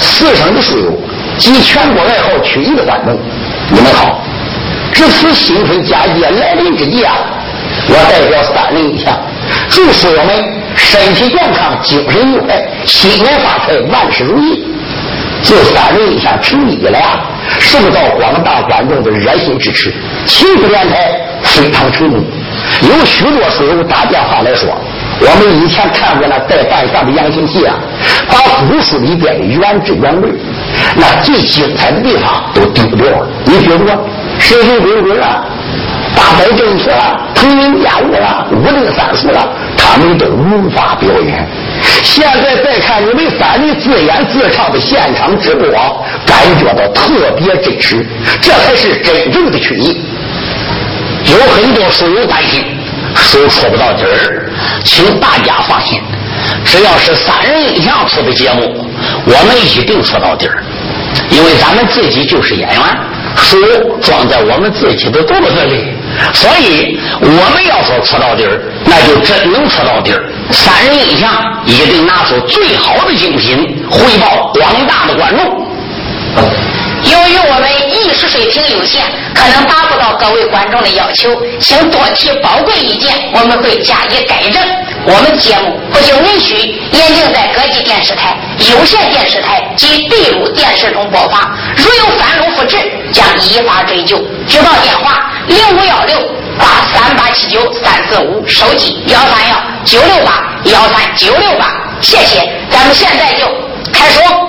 四省的书友及全国爱好曲艺的观众，你们好！值此新春佳节来临之际啊，我代表三人一下，祝书友们身体健康，精神愉快，新年发财，万事如意。自三人一下成立以来啊，受到广大观众的热心支持，情福电台非常成功。有许多书友打电话来说，我们以前看过那带半上的杨行戏啊，把古书里边的原汁原味，那最精彩的地方都丢掉了。你比如说神神鬼鬼啊，大摆阵势啊，腾云驾雾啊，五灵三术啊，他们都无法表演。现在再看你们三人自演自唱的现场直播，感觉到特别真实，这才是真正的曲艺。有很多书友担心书出不到底儿，请大家放心，只要是三人印象出的节目，我们一定出到底儿，因为咱们自己就是演员，书装在我们自己的肚子里，所以我们要说出到底儿，那就真能出到底儿。三人印象一定拿出最好的精品，回报广大的观众。由于我们艺术水平有限，可能达不到各位观众的要求，请多提宝贵意见，我们会加以改正。我们节目不仅允许严禁在各级电视台、有线电视台及闭路电视中播放，如有翻录复制，将依法追究。举报电话：零五幺六八三八七九三四五，手机幺三幺九六八幺三九六八。谢谢，咱们现在就开说。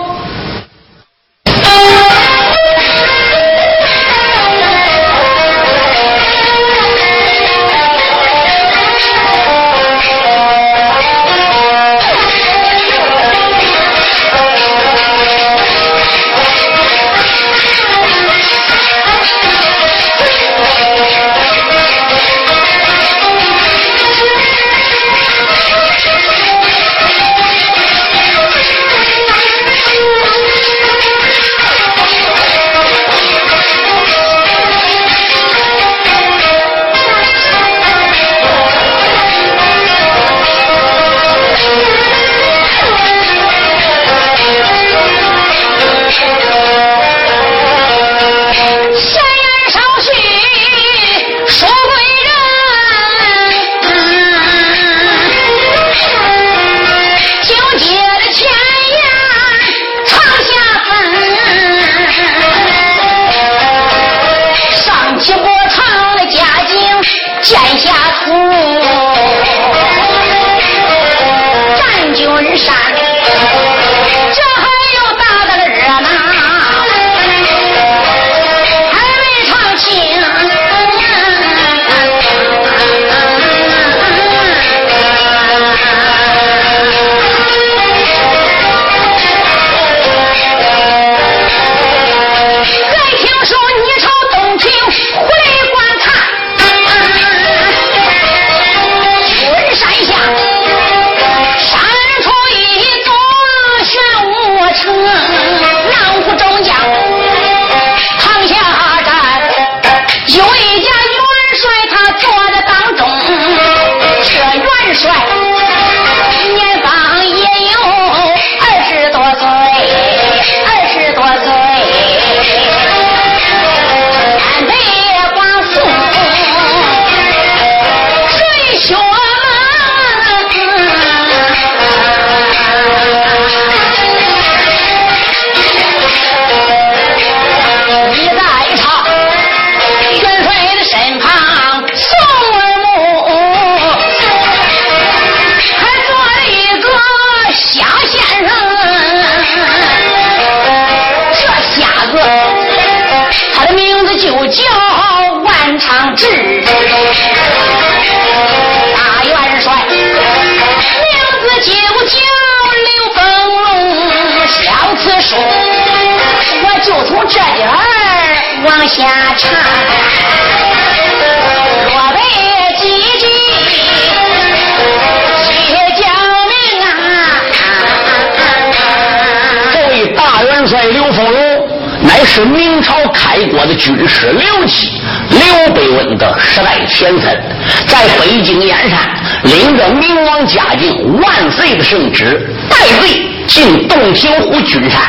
是明朝开国的军师刘基、刘备文的十代前身，在北京燕山领着明王嘉靖万岁的圣旨，带队进洞庭湖君山，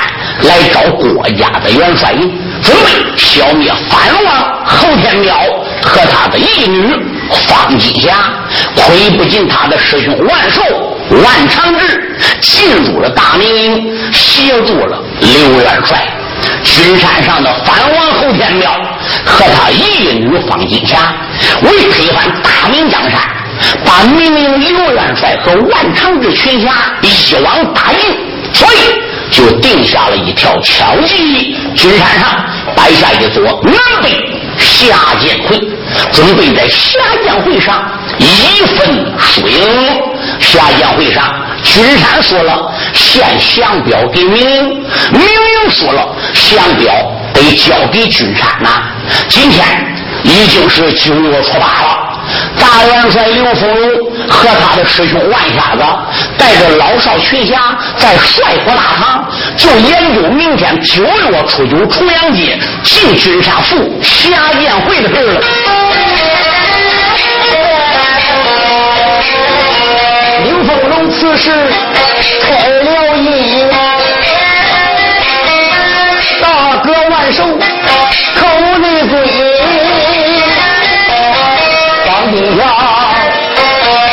来找郭家的元帅营，准备消灭藩王侯天彪和他的义女方金霞。亏不进他的师兄万寿、万长志进入了大明营，协助了刘元帅。君山上的藩王侯天彪和他义女方金霞，为推翻大明江山，把明营刘元帅和万长志群侠一网打尽，所以就定下了一条巧计。君山上摆下一座南北下剑会，准备在下剑会上一分输赢。下剑会上。君山说了，献降表给明营，明营说了，降表得交给君山呐。今天已经是九月初八了，大元帅刘丰荣和他的师兄万瞎子带着老少群侠在帅府大堂，就研究明天九月初九重阳节进君山府下宴会的事了。此时开了音，大哥万寿口内尊，方金霞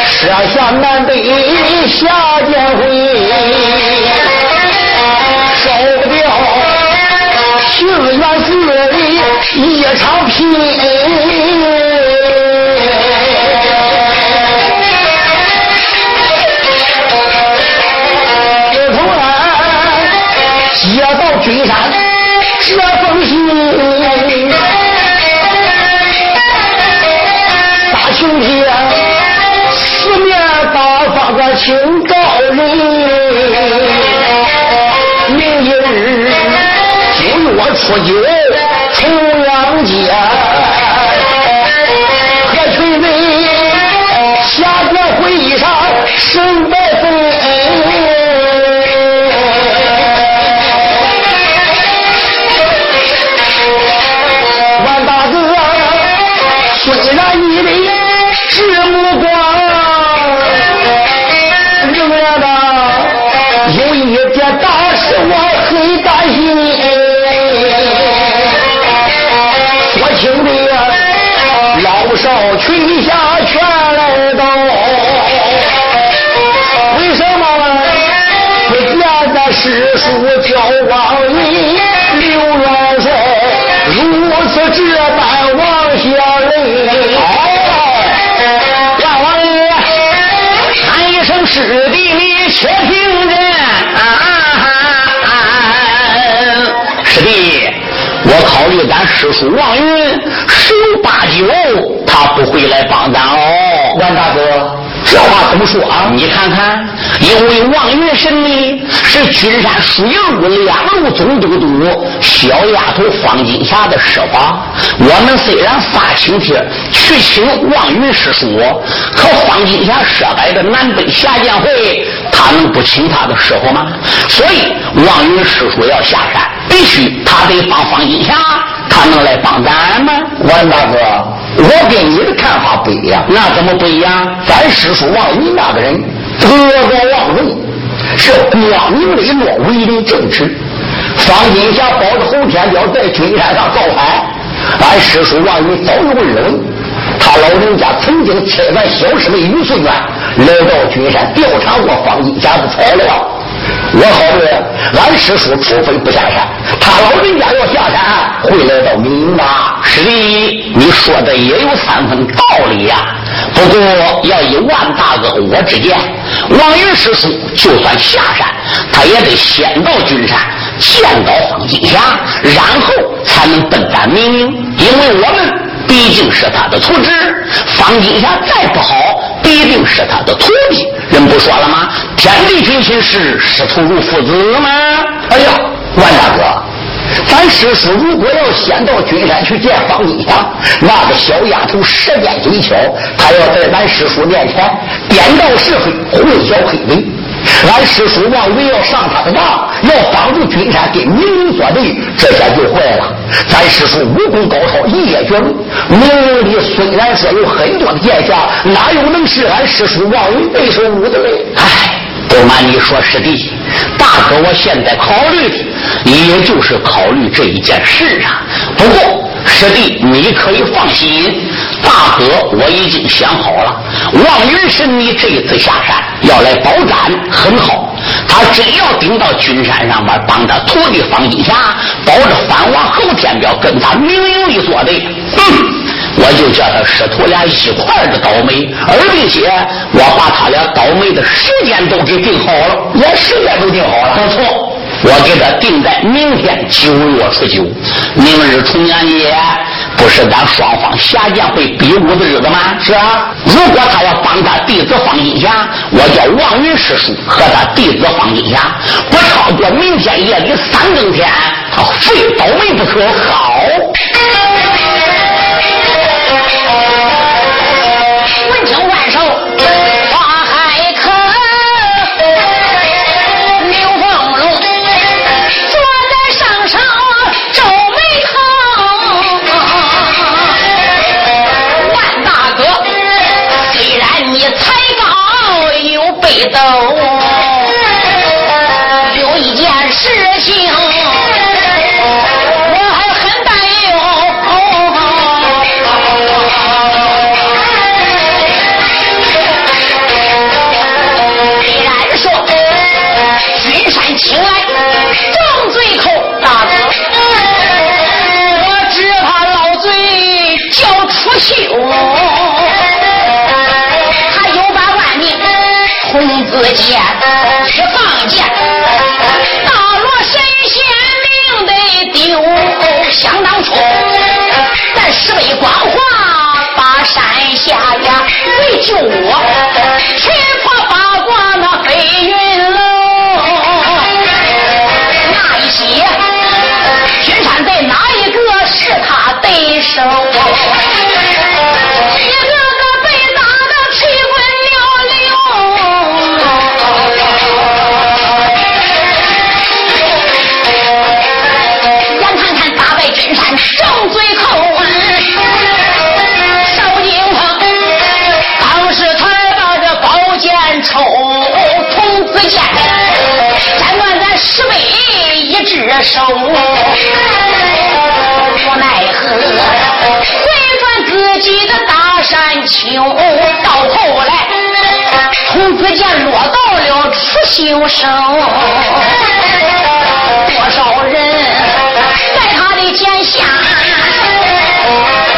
设下南北下剑会，烧不掉情缘字里一场拼。接到君山这封信，大晴天，四面八方的请照人。明日九月初九重阳节，何群人下殿会议上审师叔王云十有八九。他不会来帮咱哦，王大哥，这话怎么说啊？你看看，因为王云神呢是君山输赢路两路总督督小丫头方金霞的师法。我们虽然发请帖去请王云师叔，可方金霞设摆的南北下剑会，他能不请他的师傅吗？所以王云师叔要下山，必须他得帮方金霞。他能来帮咱吗？王大哥，我跟你的看法不一样。那怎么不一样？咱师叔王云那个人德高望重，是光明磊落、为人正直。方金霞保着侯天彪在军山上造反，俺师叔王云早有耳闻。他老人家曾经亲咱小师妹于素娟来到军山调查过方金霞的材料。我考虑，俺师叔除非不下山，他老人家要下山，明营的。师弟，你说的也有三分道理呀。不过，要以万大哥我之见，王云师叔就算下山，他也得先到君山见到方金霞，然后才能奔咱明营，因为我们毕竟是他的徒侄。方金霞再不好，必定是他的徒弟。人不说了吗？天地君亲师，师徒如父子吗？哎呀，万大哥，咱师叔如果要先到君山去见方金霞，那个小丫头舌尖嘴巧，她要在咱师叔面前颠倒是非，混淆黑白。俺师叔王云要上他的当，要帮助君山给明营作对，这下就坏了。咱师叔武功高超，一夜绝伦。明营里虽然说有很多的剑侠，哪有能是俺师叔王云对手武的嘞？唉。不瞒你说，师弟，大哥，我现在考虑的也就是考虑这一件事啊。不过，师弟你可以放心，大哥我已经想好了，望云神你这一次下山要来保斩，很好。他真要顶到君山上面，帮他徒弟方金霞保着藩王侯天彪跟他明营里作对，哼。我就叫他师徒俩一块的倒霉，而并且我把他俩倒霉的时间都给定好了，连时间都定好了。不错，我给他定在明天九月初九，明日重阳节，不是咱双方下将会比武的日子吗？是啊。如果他要帮他弟子方金霞，我叫王云师叔和他弟子方金霞，不超过明天夜里三更天，他非倒霉不可。好。只见落到了此休手多少人在他的剑下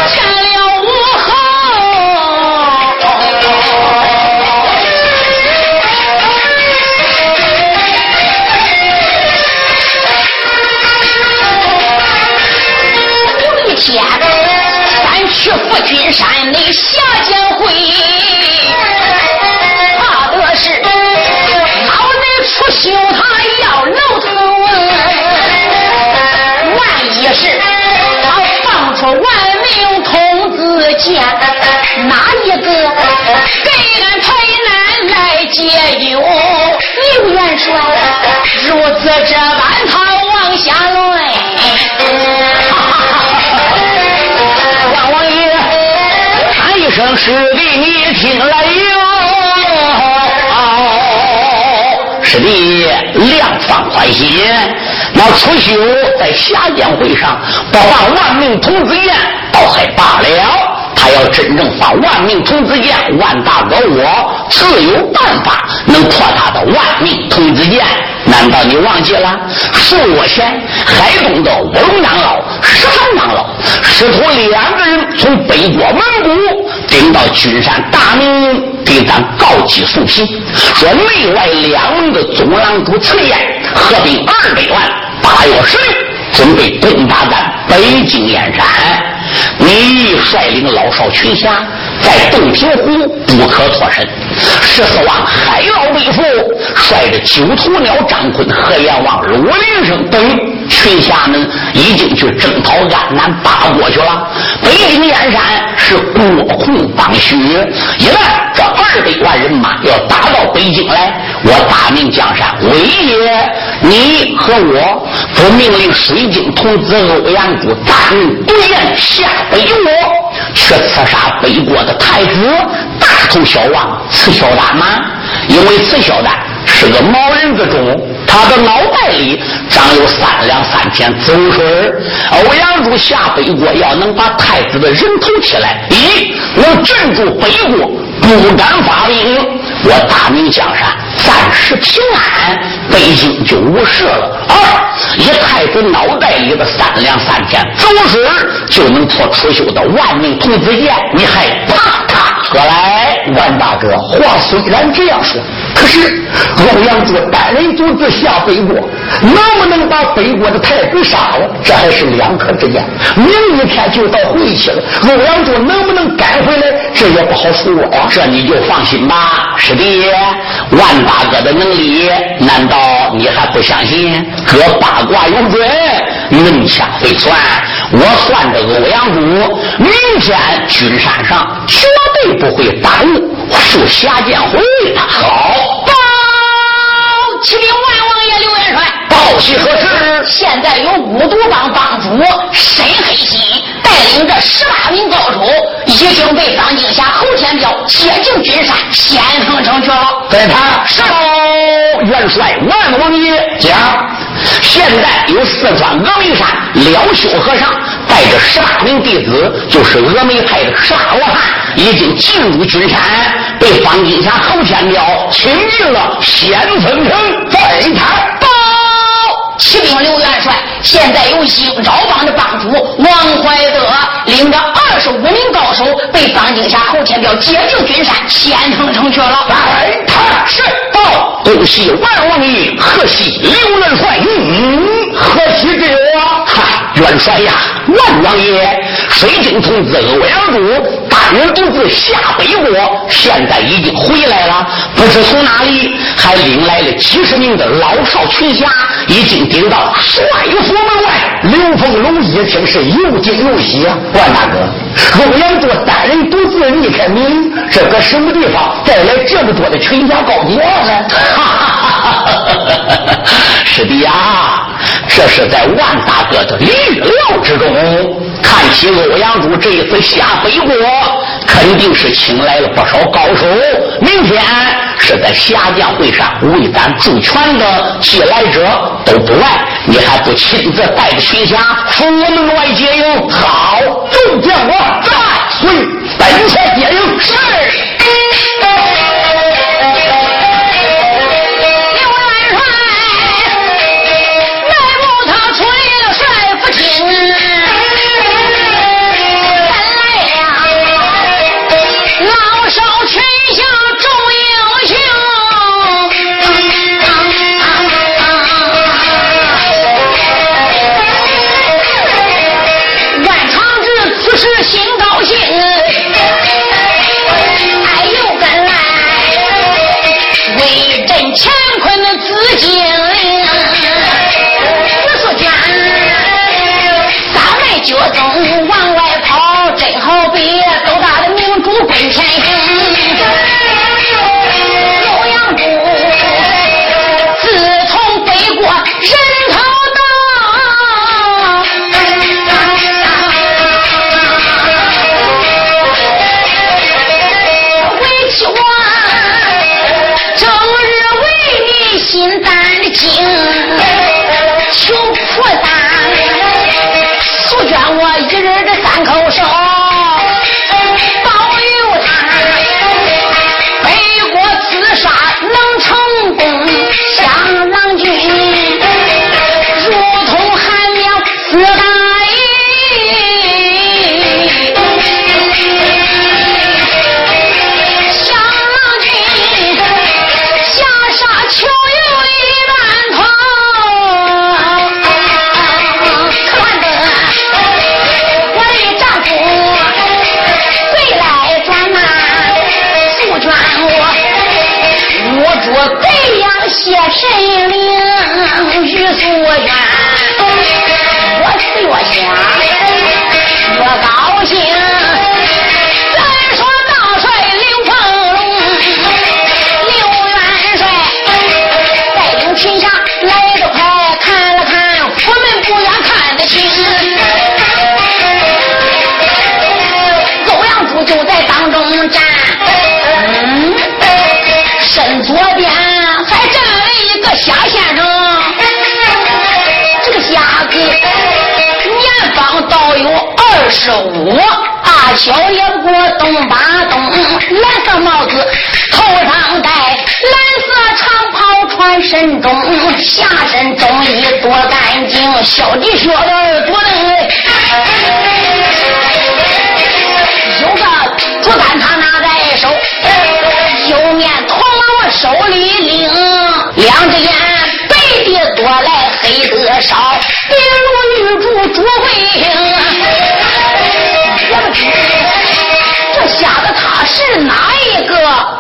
成了武侯。有一天咱去府君山里下酒会修他要楼头。万一是他放出万名童子剑，哪一个给俺台南来解忧？刘元帅如此这般，他往下论。声师弟，你听来哟！师弟，量放宽心，那楚修在下江会上不放万命童子剑，倒还罢了。他要真正放万命童子剑，万大哥我自有办法能破他的万命童子剑。难道你忘记了数月前海东的乌龙长老、十三长老师徒两个人从北国蒙古顶到君山大明营，给咱告急送信，说内外两门的总郎主崔燕，合兵二百万，八月十六准备攻打咱北京燕山。你率领老少群侠在洞庭湖不可脱身，十四万海老背负，率着九头鸟张坤、何阎王、罗林生等群侠们，已经去征讨安南八国去了。北京燕山是国控当虚，一旦这二百万人马要打到北京来，我大明江山威也。你和我不命令水晶童子欧阳谷大人独雁下北国，去刺杀北国的太子大头小王刺孝丹吗？因为刺孝丹是个毛人之中，他的脑袋里长有三两三天子午水欧阳柱下北国，要能把太子的人头起来，一我镇住北国，不敢发兵。我大明江山暂时平安，北京就无事了。二以太子脑袋里的三两三天走水，就能破出秀的万命童子剑，你还怕他何来？万大哥，话虽然这样说，可是欧阳珠单人独自下北国，能不能把北国的太子杀了？这还是两可之间。明一天就到回去了，欧阳珠能不能赶回来？这也不好说呀。这你就放心吧。师弟，万大大哥的能力，难道你还不相信？哥八卦有准，能掐会算。我算着欧阳珠明天君山上绝对不会耽误赴霞剑会的。好，报启禀万王爷刘元帅，报喜何事？现在有五毒帮帮主沈黑心带领着十八名高手，已经被张金霞、侯天彪接进君山，先锋城去了。在他是元帅万王爷讲，现在有四川峨眉山了修和尚带着十八名弟子，就是峨眉派的十八罗汉，已经进入军山，被方金霞、侯天彪请进了先锋城。在他报启禀刘元帅，现在有鹰爪帮的帮主王怀德领着二十五名高手，被方金霞、侯天彪接进君山，先锋城去了。在他是报，恭喜万王爷，贺喜刘元帅，嗯，贺喜给我！嗨，元帅呀，万王爷，水晶童子欧阳主人独自下北国，现在已经回来了，不知从哪里还领来了几十名的老少群侠，已经顶到帅府门外。刘凤龙一听是又惊又喜啊！万大哥，欧阳珠单人独自离开明，这搁什么地方带来这么多的群侠高将呢？哈哈哈哈哈！师弟呀，这是在万大哥的预料之中。看起欧阳珠这一次下北国，肯定是请来了不少高手。明天是在侠将会上为咱助拳的寄来者都不来，你还不亲自带着群侠赴我门外接应？好，众将我在，随本前接应。是。二十五，大小也不过东八东，蓝色帽子头上戴，蓝色长袍穿身中，下身中衣多干净，小的靴子多嫩有个竹竿他拿在手，右面铜锣手里拎，两只眼白的多来黑的少，这瞎子他是哪一个？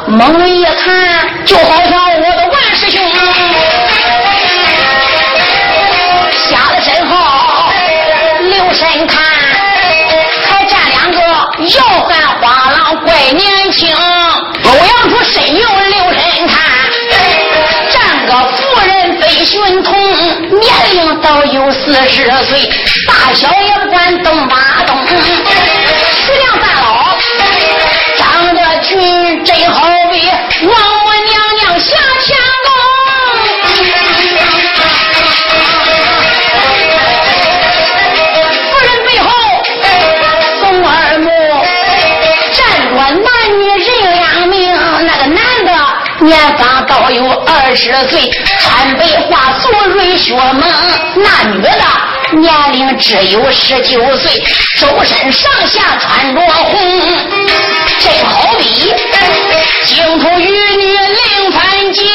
猛一看，就好像我的万师兄。瞎子身后留神看，还站两个摇汉花郎，怪年轻。欧阳珠身有留神看，站个妇人非寻童，年龄倒有四十岁，大小也不管东八东，十两半老，长得俊，真好比王母娘娘下天宫。夫人背后送耳目，站着男女人两名，那个男的年方倒有二十岁，穿白花素瑞靴蒙；那女的年龄只有十九岁，周身上下穿着红，这好比净土玉女凌凡间。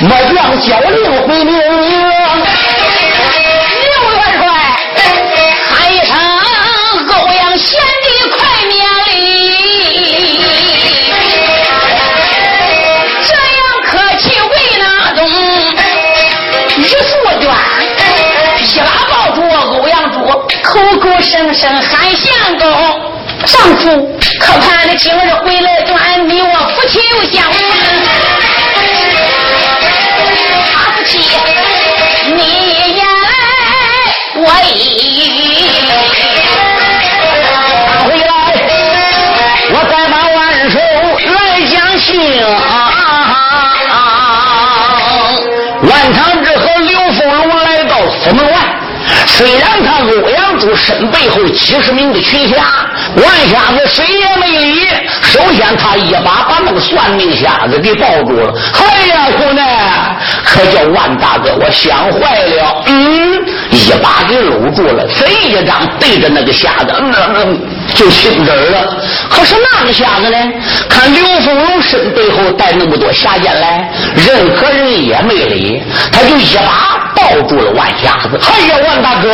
末将小令回命。刘元帅喊一声：“欧阳贤弟，快免礼！”这样客气为哪种？玉素娟一把抱住欧阳珠，口口声声喊相公。丈夫可盼的今日回来转，你我夫妻又相唐志和，刘凤龙来到府门外。虽然他欧阳珠身背后几十名的群侠，万瞎子谁也没理。首先，他一把把那个算命瞎子给抱住了。哎呀，兄弟，可叫万大哥我想坏了。嗯，一把给搂住了，贼一张对着那个瞎子，嗯嗯，就亲嘴了。可是那个瞎子呢？看刘凤龙身背后带那么多侠剑来，任何人也没理，他就一把抱住了万瞎子。哎呀，万大哥，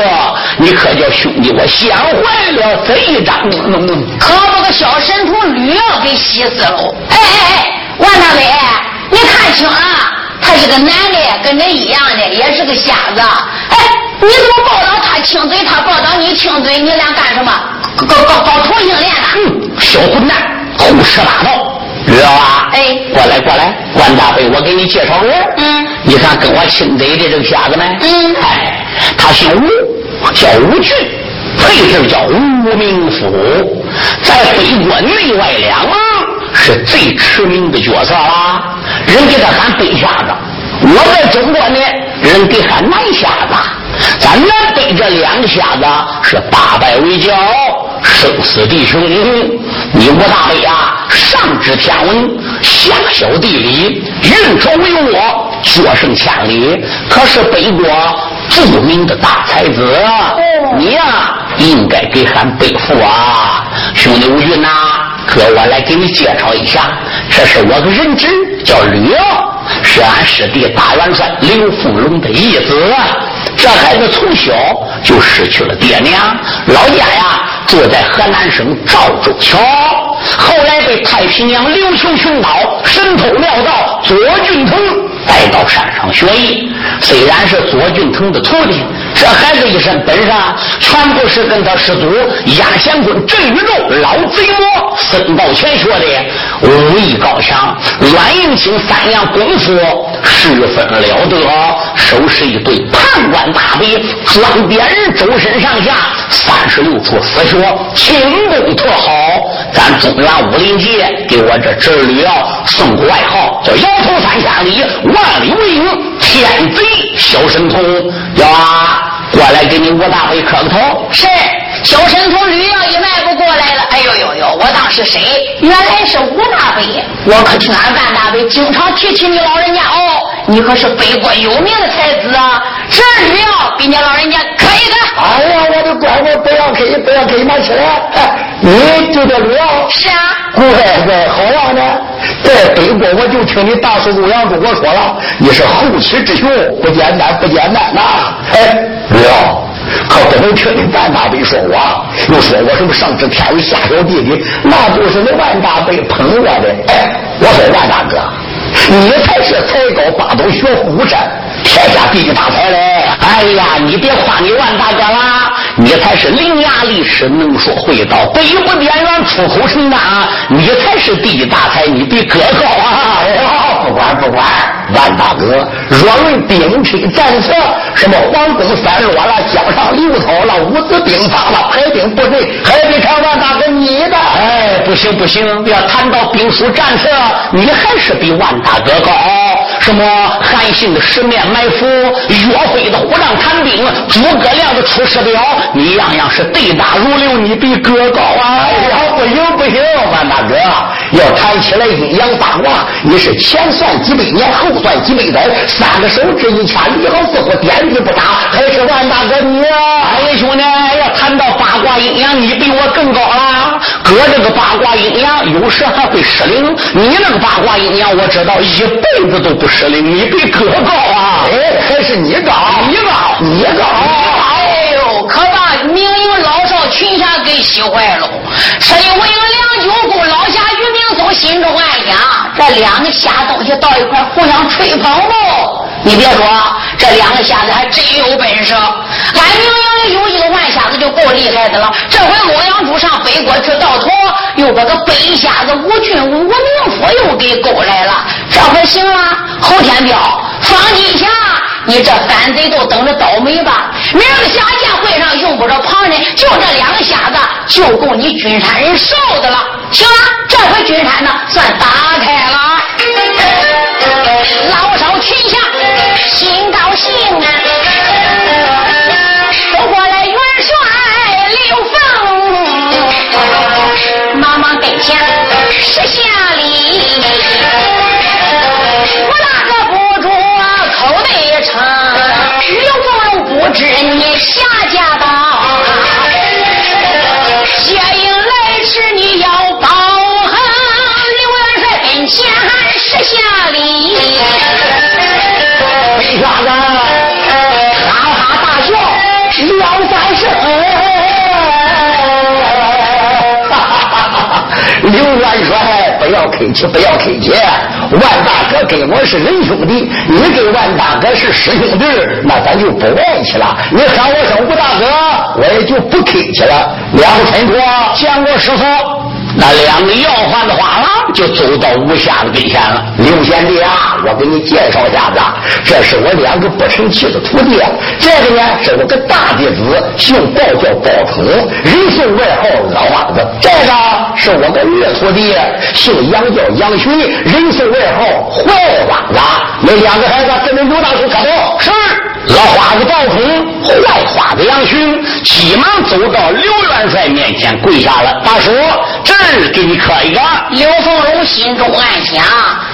你可叫兄弟我想坏了，贼一张，嗯嗯，可把个小神童吕耀给吸死了。哎哎哎，万大伟，你看清啊，他是个男的，跟你一样的，也是个瞎子。哎，你怎么报道他亲嘴，他报道你亲嘴，你俩干什么？搞搞搞同性恋呢？嗯，小混蛋，胡说八道。知道吧？哎，过来过来，关大飞，我给你介绍人。嗯，你看跟我亲嘴的这个瞎子呢？嗯，哎，他姓吴，叫吴俊，配字叫吴明甫，在北国内外两是最驰名的角色啦。人给他喊北瞎子，我在中国呢，人给喊南瞎子。咱南北这两个瞎子是八拜为交，生死弟兄。你吴大伟啊，上知天文，下晓地理，运筹帷幄，决胜千里。可是北国著名的大才子，你呀，应该给俺背负啊，兄弟吴云呐，哥我来给你介绍一下，这是我个人质，叫吕耀，是俺师弟大元帅刘富龙的义子。这孩子从小就失去了爹娘，老家呀住在河南省赵州桥，后来被太平洋琉球群岛神偷妙道左俊通带到山上学艺。虽然是左俊腾的徒弟，这孩子一身本事全部是跟他师祖压贤坤郑宇宙老贼魔孙道全学的，武艺高强，软硬轻三样功夫十分了得，手持一对判官大笔，专点人周身上下三十六处死穴，轻功特好。咱中原武林界给我这侄女啊送个外号，叫摇头三千里，万里无影，天贼小神童。要啊，过来给你吴大伟磕个头。是。小神童吕耀一迈步过来了，哎呦呦呦！我当是谁？原来是吴大伟。我可听俺万大伟经常提起你老人家哦，你可是北国有名的才子啊！这吕耀给你老人家磕一个。哎呀，我的乖乖，不要给，不要客气，拿起来。你就叫吕耀？是啊。乖乖，好啊呢。在北国，我就听你大叔欧阳跟我说了，你是后起之秀，不简单，不简单呐。哎，我。可不能听你万大辈说我，又说我什么上知天文下晓地理，那就是那万大辈捧我的。哎，我说万大哥，你才是才高八斗学虎山，天下第一大才嘞！哎呀，你别夸你万大哥啦，你才是伶牙俐齿，能说会道，北不边缘，出口成章，你才是第一大才，你比哥高啊！不管不管。万大哥，若论兵车战策，什么皇宫三落了，江上刘涛了，五子兵法了，排兵布阵，还得看万大哥你的。哎，不行不行，要谈到兵书战策，你还是比万大哥高。什么韩信的十面埋伏，岳飞的虎杖谈兵，诸葛亮的出师表，你样样是对答如流，你比哥高啊！不行不行，万大哥，要谈起来阴阳八卦，你是前算几百年，后算几百载，三个手指一掐，你好似乎点子不打，还是万大哥你？阴阳，你比我更高啦。哥这个八卦阴阳，有时还会失灵。你那个八卦阴阳，我知道一辈子都不。失灵，你比哥高啊！哎，还是你高，你高，你高！哎呦，可把明营老少群侠给喜坏了。所以我有两舅公，老侠于明松心中暗想：这两个瞎东西到一块互相吹捧不？你别说，这两个瞎子还真有本事。俺明营里有一个万瞎子就够厉害的了。这回洛阳主上北国去盗头，又把个北瞎子吴俊武吴明府又给勾来了。这回行了，侯天彪、方金霞，你这反贼都等着倒霉吧！明儿个下剑会上用不着旁人，就这两个瞎子就够你君山人受的了。行了，这回君山呢算打开了。老少群侠心高兴啊！刘凤，忙忙跟前施下礼。我那个不住口内称，刘凤龙不知你下家道，接应来迟你要报恨，刘元帅跟前施下礼。瞎子哈哈大笑两三声，刘元帅不要客气，不要客气。万大哥跟我是仁兄弟，你跟万大哥是师兄弟，那咱就不客气了。你喊我声吴大哥，我也就不客气了。两不臣国见过师傅。那两个要饭的话了就走到吴瞎子跟前了。刘贤弟啊，我给你介绍一下子，这是我两个不成器的徒弟。这个呢是我个大弟子，姓鲍叫鲍冲，人送外号老花子。这个是我个二徒弟，姓杨叫杨巡，人送外号坏花子。那两个孩子跟着刘大叔磕头。是。老花子鲍冲，坏花子杨巡，急忙走到刘元帅面前跪下了。大叔，这儿给你磕一个。刘凤都心中暗想：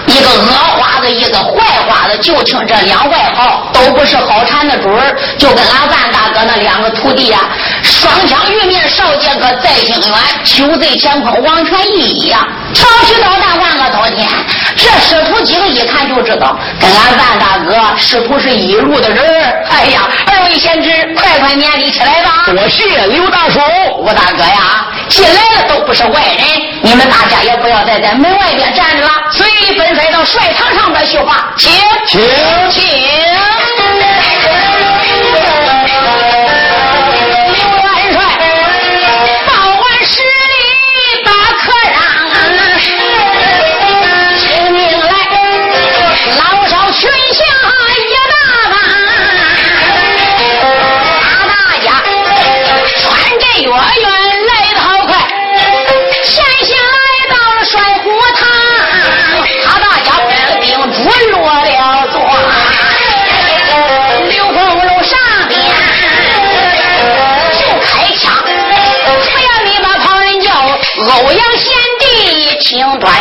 一个恶花子，一个坏花子，就听这两外号都不是好缠的主儿，就跟俺万大哥那两个徒弟呀，双枪玉面少剑哥在京远，九贼乾坤王传义一样，调皮捣蛋万恶滔天。这师徒几个一看就知道，跟俺万大哥师徒是一路的人哎呀，二位贤侄，快快免礼起来吧。多谢刘大叔，我大哥呀，进来了都不是外人，你们大家也不要再在门外边站着了，随本帅到帅堂上边去话，请请请。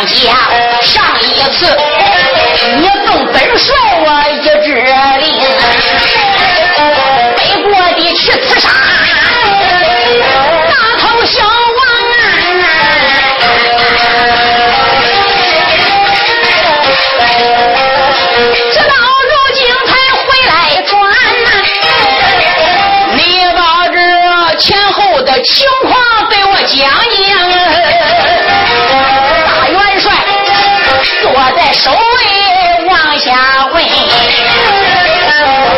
请端详。上一次你奉本帅我一指令，北国的去刺杀大头小王，直到如今才回来转。你把这前后的情况对我讲。在首位往下问，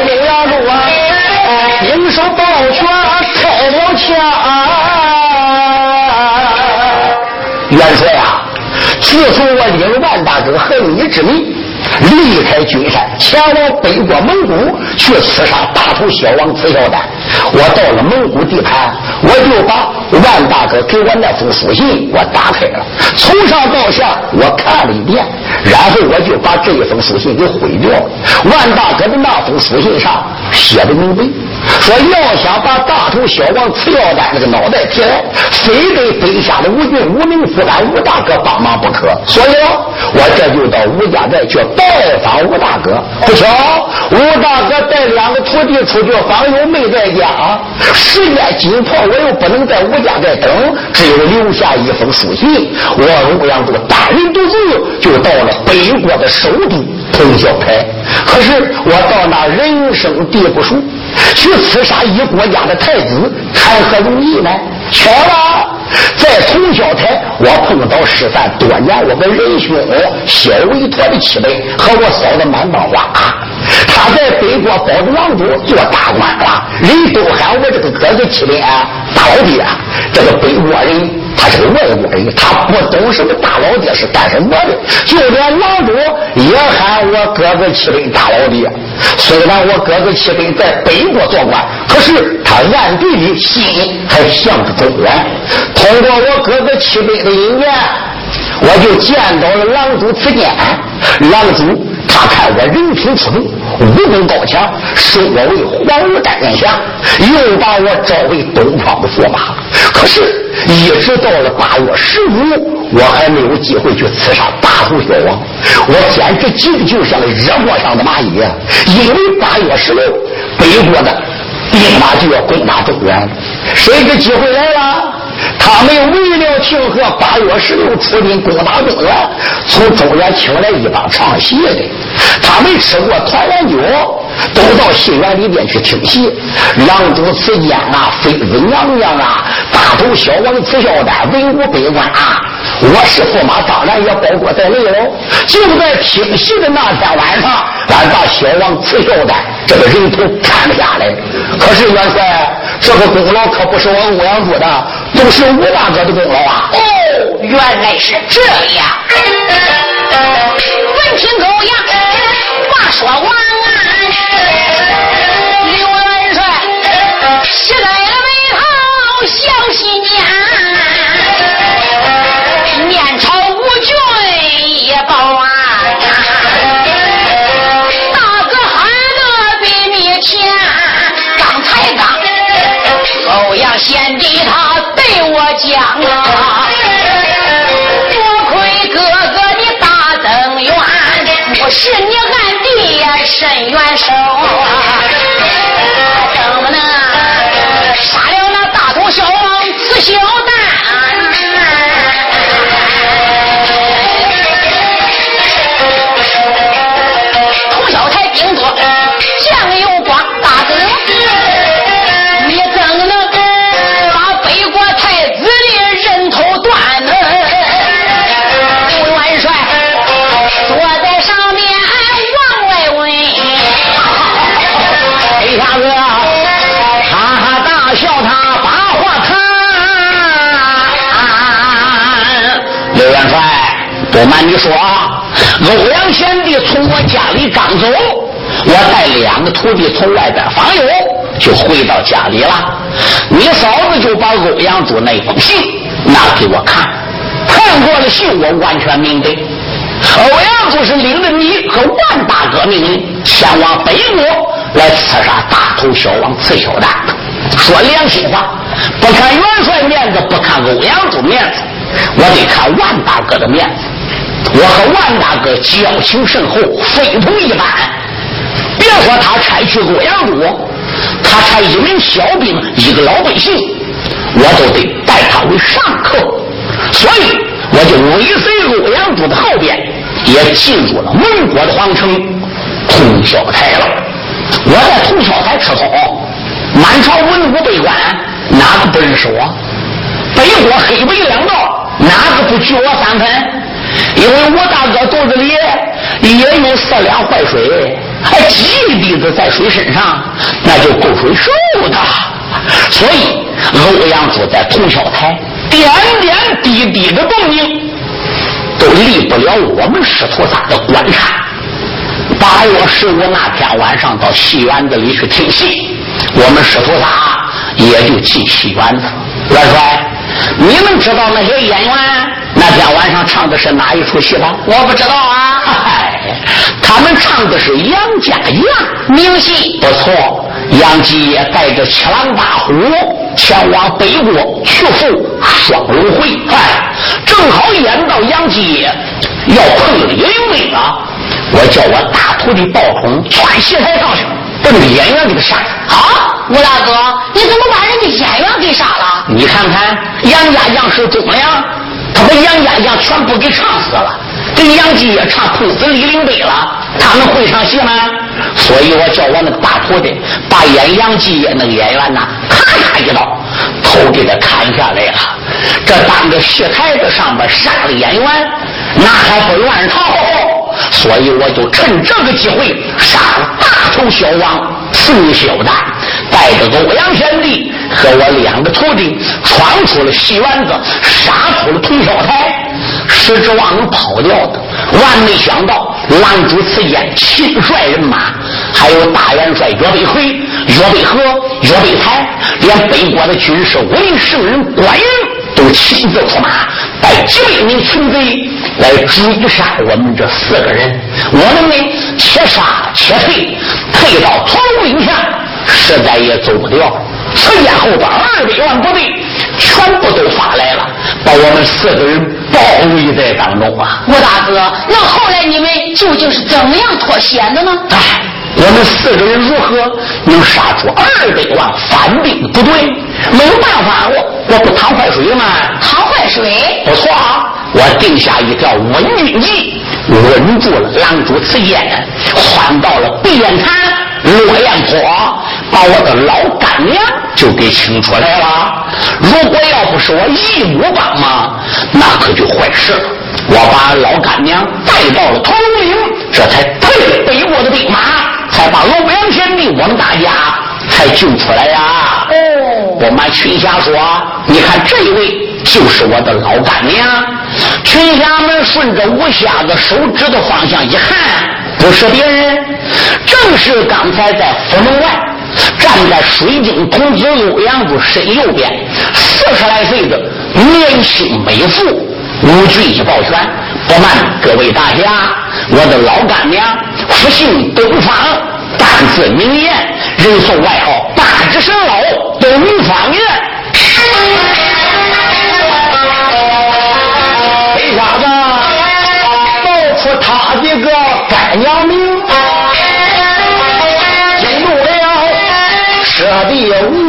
刘阳路啊，应手抱拳开了枪。元帅啊，自从我领万大哥恨你之命。离开君山，前往北国蒙古去刺杀大头小王刺孝丹。我到了蒙古地盘，我就把万大哥给我那封书信我打开了，从上到下我看了一遍，然后我就把这一封书信给毁掉了。万大哥的那封书信上写的明白，说要想把大头小王刺孝丹那个脑袋提来，非得北下的吴军吴名副官吴大哥帮忙不可。所以，我这就到吴家寨去。拜访吴大哥，不巧吴大哥带两个徒弟出去访友，没在家。时间紧迫，我又不能在吴家寨等，只有留下一封书信。我欧阳都单人独自就到了北国的首都通霄台。可是我到那人生地不熟，去刺杀一国家的太子，谈何容易呢？巧了。在通霄台，我碰到失散多年我跟仁兄小维陀的妻妹和我嫂子满当花。他在北国保着王都做大官了，人都喊我这个哥哥七连大老爹。这个北国人他是个外国人，他不懂什么大老爹是干什么的，就连王都也喊我哥哥七连大老爹。虽然我哥哥七连在北国做官，可是他暗地里心还向着中原。通过我哥哥七辈的姻缘，我就见到了狼主此间。狼主他看我人品出众，武功高强，收我为黄武担任下，又把我招为东方的驸马。可是，一直到了八月十五，我还没有机会去刺杀大头小王。我简直急得就像热锅上的蚂蚁！因为八月十六，北国的兵马就要攻打中原，谁知机会来了？他们为了庆贺八月十六出兵攻打中原，从中原请来一帮唱戏的。他们吃过团圆酒，都到戏园里边去听戏。郎主此间啊，妃子娘娘啊，大头小王慈孝丹，文武百官啊，我是驸马，当然也包括在内喽。就在听戏的那天晚上，俺把小王慈孝丹这个人头砍了下来。可是元帅，这个功劳可不是我欧阳柱的。都是吴大哥的功劳啊！哦，原来是这样。闻听狗阳话说完，啊！多亏哥哥的大恩援，我是你暗地伸援手。不瞒你说啊，欧阳贤弟从我家里刚走，我带两个徒弟从外边访友，就回到家里了。你嫂子就把欧阳柱那封信拿给我看，看过了信，我完全明白。欧阳柱是领着你和万大哥命令前往北国来刺杀大头小王刺小蛋。说良心话，不看元帅面子，不看欧阳柱面子，我得看万大哥的面子。我和万大哥交情深厚，非同一般。别说他差去洛阳路，他差一名小兵，一个老百姓，我都得拜他为上客。所以我就尾随洛阳柱的后边，也进入了蒙国的皇城通宵台了。我在通宵台吃好，满朝文武百官哪个不认识我？北国黑白两道，哪个不惧我三分？因为我大哥肚子里也有四两坏水，还几滴子在水身上，那就够水受的。所以欧阳柱在通宵台点点滴滴的动静，都离不了我们师徒仨的观察。八月十五那天晚上到戏园子里去听戏，我们师徒仨也就进戏园子。元帅，你们知道那些演员那天晚上唱的是哪一出戏吗？我不知道啊。嗨，他们唱的是杨家将名戏不错。杨继业带着七郎八虎前往北国去赴双龙会，哎，正好演到杨继要碰李云飞啊。我叫我大徒弟鲍冲窜戏台上去，把那个演员给他杀了。啊，吴大哥，你怎么把人家演员给杀了？你看看杨家将是忠良，他把杨家将全部给唱死了，给杨继业唱碰死李林北了。他们会唱戏吗？所以我叫我那个大徒弟把演杨继业那个演员呐，咔嚓一刀，头给他砍下来了。这当着戏台子上边杀了演员，那还不乱套？所以我就趁这个机会杀了大头小王刺小蛋，带着欧阳贤弟和我两个徒弟闯出了戏园子，杀出了通宵台。实指望能跑掉的，万没想到狼主此间亲率人马，还有大元帅岳飞奎、岳北河、岳北才，连北国的军事武林圣人关羽都亲自出马，带几百名群贼来追杀我们这四个人。我们呢，且杀且退，退到屠龙岭下，实在也走不掉。此间后边二百万部队全部都发来了，把我们四个人包围在当中啊！吴大哥，那后来你们究竟是怎么样脱险的呢？哎，我们四个人如何能杀出二百万反兵部队？没有办法，我我不淌坏水吗？淌坏水？不错啊，我定下一条稳军计，稳住了狼主此间，换到了碧眼潭、落雁坡，把我的老干娘就给请出来了。如果要不是我义母帮忙，那可就坏事了。我把老干娘带到了铜龙岭，这才退北国的兵马，才把欧阳贤弟我们大家才救出来呀。哦，我们群侠说：“你看这一位就是我的老干娘。”群侠们顺着吴瞎子手指的方向一看，不是别人，正是刚才在府门外站在水晶童子欧阳柱身右边四十来岁的年轻美妇吴俊一抱拳。不瞒各位大侠，我的老干娘，复姓东方，单字名言，人送外号半只生老东方人。为啥子道出他的个干娘名，引动了舍弟无。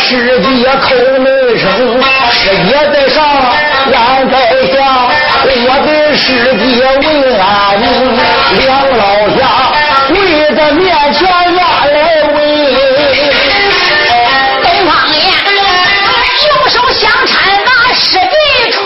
师姐口内声，师姐在上，俺在下，我的师弟问安宁，两老下跪在面前压来问，东方爷右手相搀把师弟冲，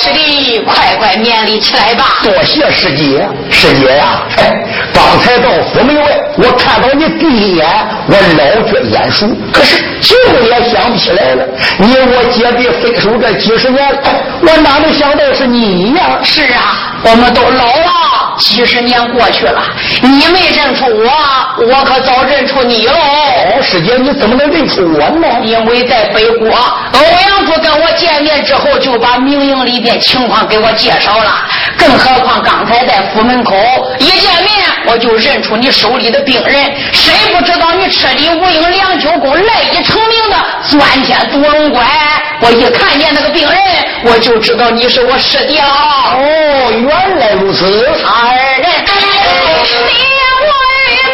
师弟快快勉励起来吧。多谢师姐，师姐呀，哎，刚才到府门外，我看到你第一眼，我老觉眼熟，可是就也想不起来了。你我姐弟分手这几十年，我哪能想到是你呀？是啊，我们都老了，几十年过去了，你没认出我，我可早认出你喽。哦，师姐，你怎么能认出我呢？因为在北国，欧阳府跟我见面之后，就把明营里边情况给我介绍了。更何况刚才在府门口一见面，我就认出你手里的病人。谁不知道你车里无影梁九宫赖以成名的钻天独龙怪？我一看见那个病人，我就知道你是我师弟了。哦，原来如此。二人你我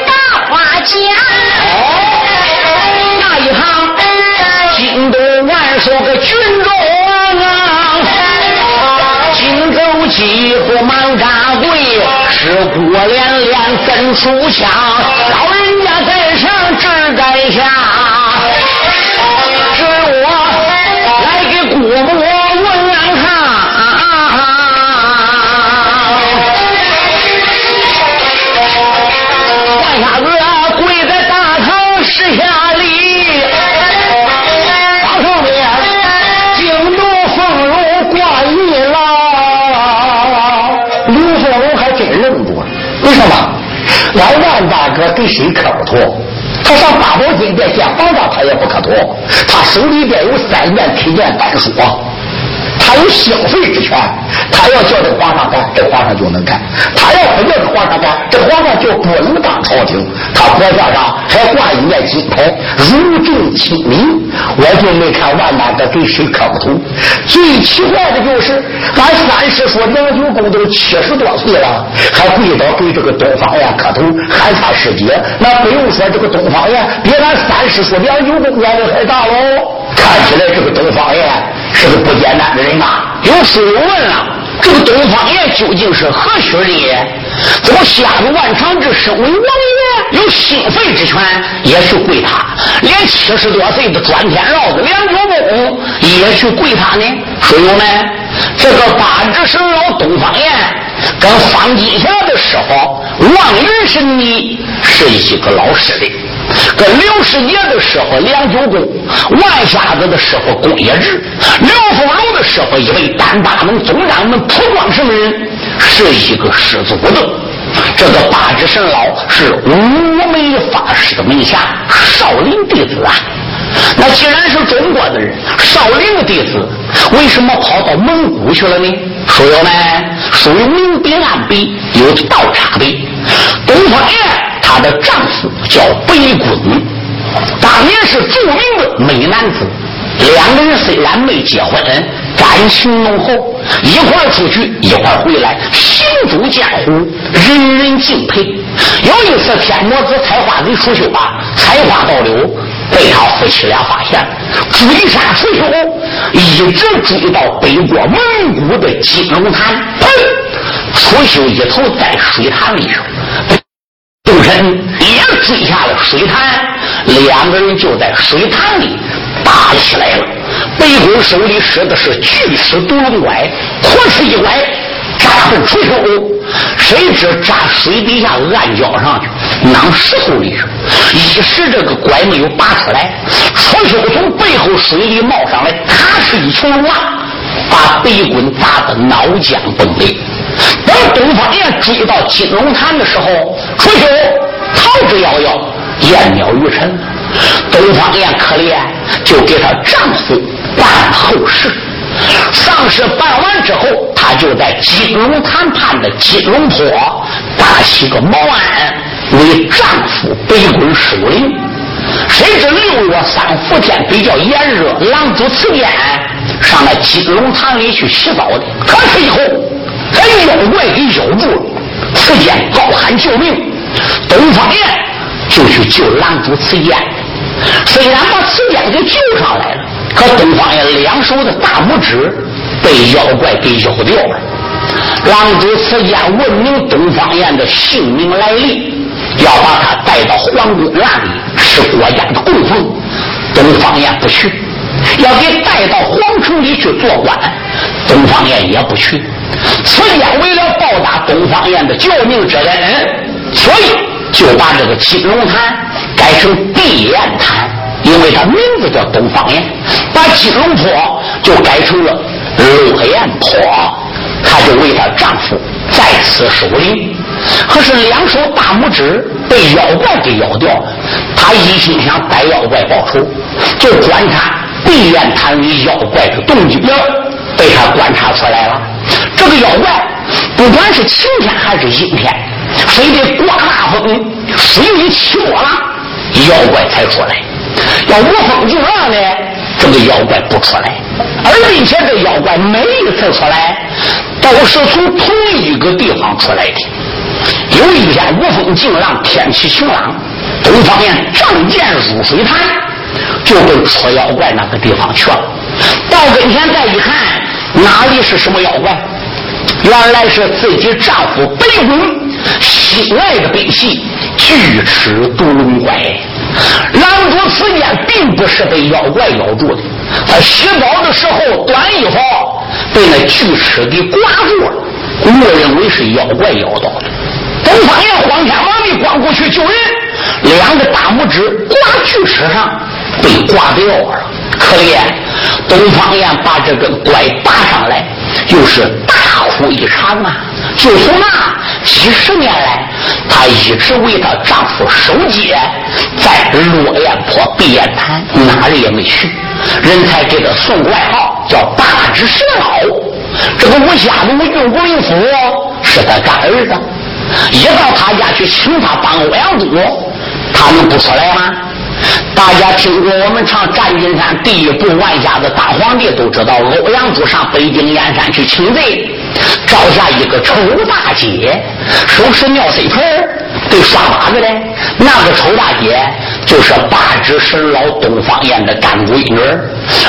大花家，那一行惊动万寿个群众啊，惊走几户忙扎跪，尸骨连连真出枪，老人家在上侄在下，老万大哥跟谁可不妥？他上八宝金殿见皇上，他也不可妥。他手里边有三件推荐单书。他有消费之权，他要叫这皇上干，这皇上就能干；他要不叫这皇上干，这皇上就不能当朝廷。他脖子上还挂一面金牌，如正亲民。我就没看万大哥给谁磕过头。最奇怪的就是，俺三师说梁九公都七十多岁了，还跪倒给这个东方燕磕头，喊他师姐。那不用说，这个东方燕比俺三师说梁九公年龄还大喽。看起来这个东方燕是个不简单的人呐。有书友问了，这个东方燕究竟是何许人也？怎么下入万长之身为王爷，有兴废之权，也去跪他；连七十多岁的钻天老子梁九公也去跪他呢？书友们，这个八指神老东方燕跟方金霞的师傅王云神尼是一个老师的。跟刘师爷的师傅梁九公，万瞎子的师傅龚业志，刘凤楼的师傅一位单八门总掌门蒲光什么人，是一个师祖的。这个八指神老是五眉法师的门下少林弟子啊。那既然是中国的人，少林的弟子，为什么跑到蒙古去了呢？书友们，属于明比暗比，有道差别。东方燕。她的丈夫叫北滚当年是著名的美男子。两个人虽然没结婚，感情浓厚，一块出去，一块回来，行走江湖，人人敬佩。有一次，天魔子采花贼楚修啊，采花盗柳，被他夫妻俩发现，追杀楚修，一直追到北国蒙古的金龙潭，砰！楚修一头在水潭里头。周身也追下了水潭，两个人就在水潭里打起来了。北宫手里使的是巨石独龙拐，活是一拐扎奔楚修，谁知扎水底下暗礁上去，囊石头里去，一时这个拐没有拔出来，楚修从背后水里冒上来，咔哧一群浪，把北滚砸得脑浆崩裂。等东方燕追到金龙潭的时候，楚修逃之夭夭，烟渺于尘。东方燕可怜，就给她丈夫办后事。丧事办完之后，她就在金龙潭畔的金龙坡搭起个茅案，为丈夫北归守灵。谁知六月三伏天比较炎热，狼主刺间上那金龙潭里去洗澡的，可是以后。被妖怪给咬住了，刺间高喊救命，东方燕就去救狼主慈剑。虽然把刺剑给救上来了，可东方燕两手的大拇指被妖怪给咬掉了。狼主此间问明东方燕的姓名来历，要把他带到皇宫那里是国家的供奉。东方燕不去，要给带到皇城里去做官。东方燕也不去。此间为了报答东方燕的救命之恩，所以就把这个金龙潭改成碧岩潭，因为他名字叫东方燕。把金龙坡就改成了落雁坡，她就为她丈夫再次守灵。可是两手大拇指被妖怪给咬掉了，他一心想逮妖怪报仇，就观察碧岩潭里妖怪的动静，被他观察出来了。这个妖怪不管是晴天还是阴天，非得刮大风、水雨起波浪，妖怪才出来。要无风无浪呢，这个妖怪不出来。而并且这妖怪每一次出来，都是从同一个地方出来的。有一天无风静浪，天气晴朗，东方燕仗剑入水潭，就奔出妖怪那个地方去了。到跟前再一看，哪里是什么妖怪？原来是自己丈夫白云心爱的北戏巨齿毒龙怪。狼主此剑并不是被妖怪咬住的，他洗澡的时候短衣服被那巨齿给刮住了，误认为是妖怪咬到的。东方燕慌天忙地光过去救人，两个大拇指刮锯齿上被刮掉了，可怜。东方燕把这个怪拔上来，又是大不一场啊！就从那几十年来，她一直为她丈夫守节，在落雁坡碧雁潭哪里也没去，人才给她送外号叫八指蛇老。这个吴瞎子吴郡国林夫是他干儿子。一到他家去请他当欧阳祖，他能不出来吗？大家听过我们唱战金山第一部《万家子大皇帝》，都知道欧阳祖上北京燕山去请贼，招下一个丑大姐，收拾尿水盆对刷马子的。那个丑大姐就是八指神老东方燕的干闺女，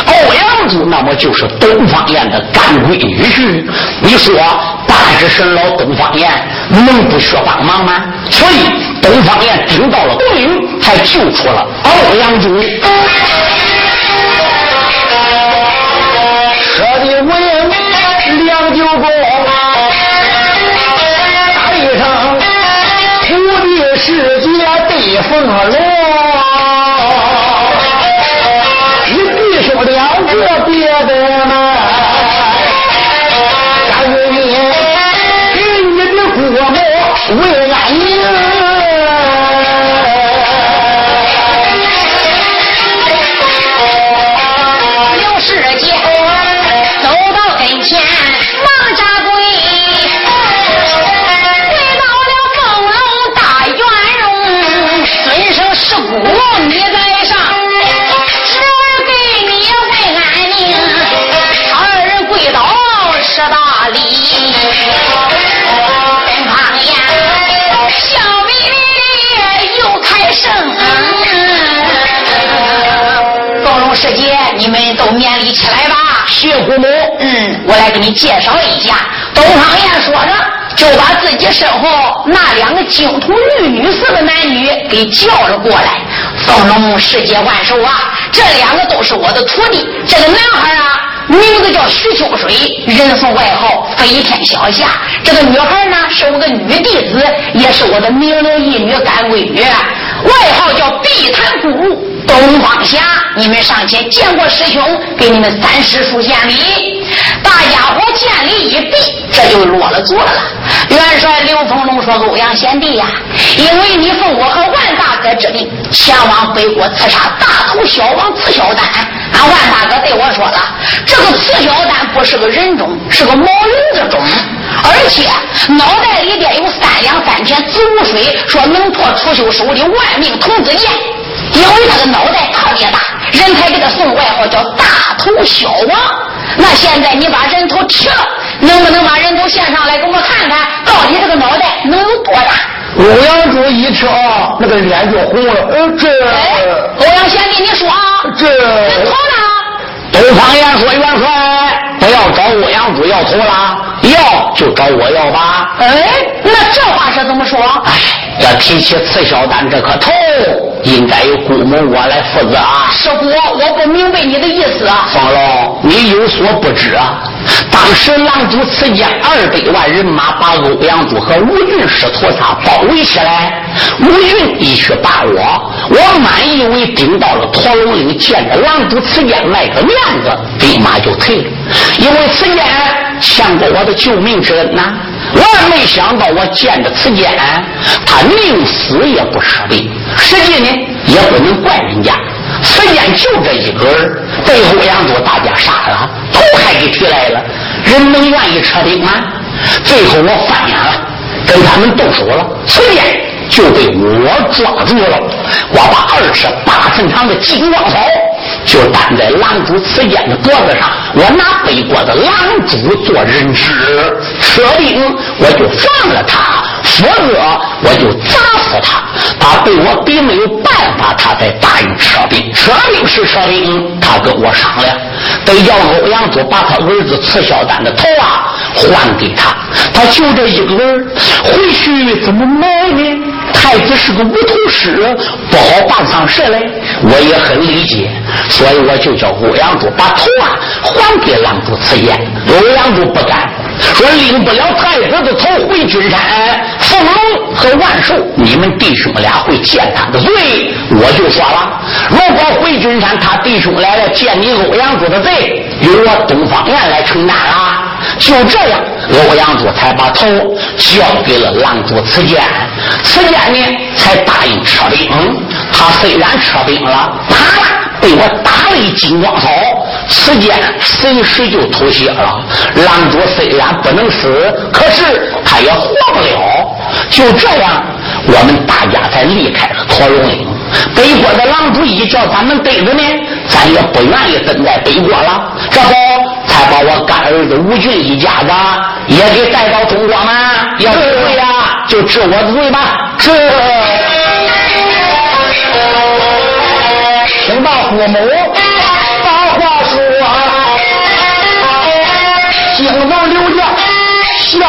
欧阳祖那么就是东方燕的干闺女婿。你说八指神老东方燕能不需帮忙吗？所以。东方燕顶到了东陵，才救出了欧阳祖。你们都勉励起来吧，谢姑母。嗯，我来给你介绍一下，东方燕说着，就把自己身后那两个金童玉女似的男女给叫了过来。凤龙世界万寿啊，这两个都是我的徒弟。这个男孩啊，名字叫徐秋水，人送外号飞天小侠。这个女孩呢，是我的女弟子，也是我的名流一女干闺女，外号叫碧潭姑。东方侠，你们上前见过师兄，给你们三师叔见礼。大家伙见礼一毕，这就落了座了。元帅刘丰龙说：“欧阳贤弟呀，因为你奉我和万大哥之命，前往北国刺杀大头小王刺小丹。俺万大哥对我说了，这个刺小丹不是个人种，是个毛驴子种，而且脑袋里边有三两三钱子午水，说能破楚秀手里万命童子剑。”因为他的脑袋特别大，人才给他送外号叫大头小王。那现在你把人头提了，能不能把人头献上来，给我看看，到底这个脑袋能有多大？欧阳柱一听，那个脸就红了。呃，这欧阳贤弟，你说这人头呢？东方言说元帅不要找欧阳柱要头了，要就找我要吧。哎，那这话是怎么说？哎，要提起刺小丹这颗头，应该由姑母我来负责啊。师傅，我不明白你的意思啊。方老，你有所不知啊。当时狼主此间二百万人马把欧阳柱和吴俊师徒仨包围起来，吴俊一去把我，我满以为顶到了驼龙岭，见着狼主刺剑卖个面子，立马就退了，因为此间欠过我的救命之恩呐。我也没想到，我见着此间，他宁死也不舍得，实际呢也不能怪人家。此间就这一个人，被欧阳柱大家杀了，头还给提来了，人能愿意撤兵吗？最后我翻眼了，跟他们动手了，此间就被我抓住了。我把二尺八寸长的金光草就担在狼主此间的脖子上，我拿背锅的狼主做人质，撤兵我就放了他。否则我就砸死他。他对我逼没有办法，他才答应撤兵。撤兵是撤兵，他跟我商量，得要欧阳柱把他儿子刺小丹的头啊还给他。他就这一个儿，回去怎么卖呢？太子是个无头尸，不好办丧事嘞。我也很理解，所以我就叫欧阳柱把头啊还给狼主此言。欧阳柱不干，说领不了太子的头回君山。凤龙和万寿，你们弟兄俩会见他的罪。我就说了，如果回君山，他弟兄来了见你欧阳柱的罪，由我东方院来承担了。就这样，欧阳柱才把头交给了狼主此间，此间呢才答应撤兵。他虽然撤兵了，啪啦被我打了一金光草，此间随时就吐血了。狼主虽然不能死，可是他也活不了。就这样，我们大家才离开了驼龙岭。北国的狼主一叫咱们逮着呢，咱也不愿意等在北国了。这不，才把我干儿子吴俊一家子也给带到中国吗？要不会呀，就治我的罪吧。治。听到父母把话说，心中留下想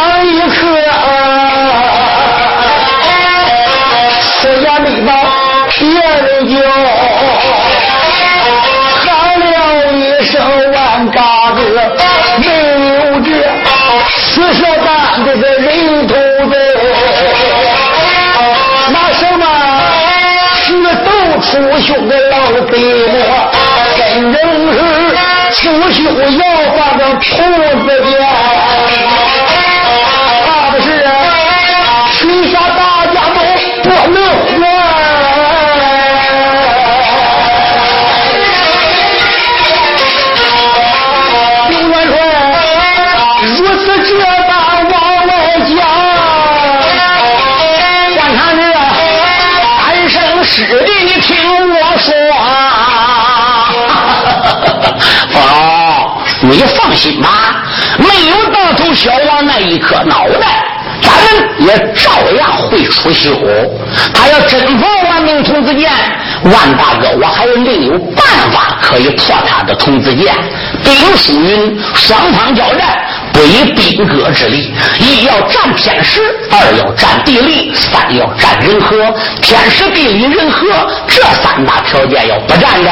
斗出兄的老贼么？真正是出兄要把个兔子的，放心吧，没有到头小王那一颗脑袋，咱们也照样会出修。他要真破万能童子剑，万大哥，我还有另有办法可以破他的童子剑。兵书云：双方交战，不以兵戈之力，亦要占天时，二要占地利，三要占人和。天时地利人和这三大条件要不占着，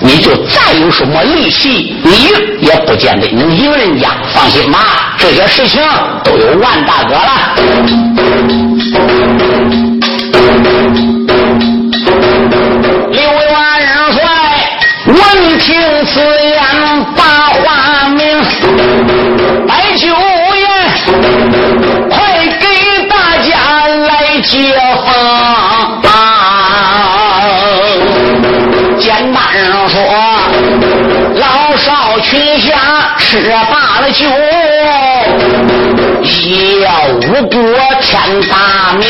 你就再有什么利息，你也不见得能赢人家。放心吧，这些事情都有万大哥了。刘元帅闻听此言，把话明，接风。简单说，老少群下吃罢了酒，一要无国天大名，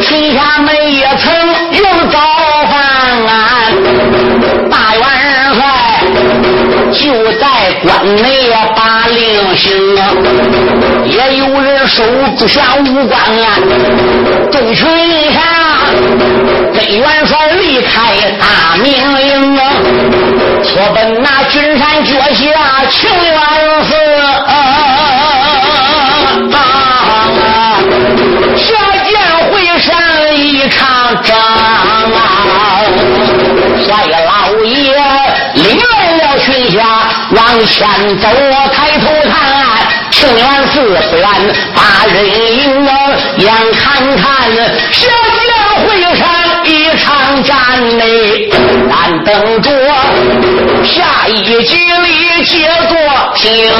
群下们也曾用早饭。大元帅就在关内行啊，也有人收不下武官啊，众群下跟元帅离开大明营啊，说奔那君山脚下庆元寺啊，下见会山一场仗啊，帅老爷领来了群侠往前走，我抬头看。庆元寺虽然把人迎，眼看看小将会上一场战内，但等着下一局里接着听。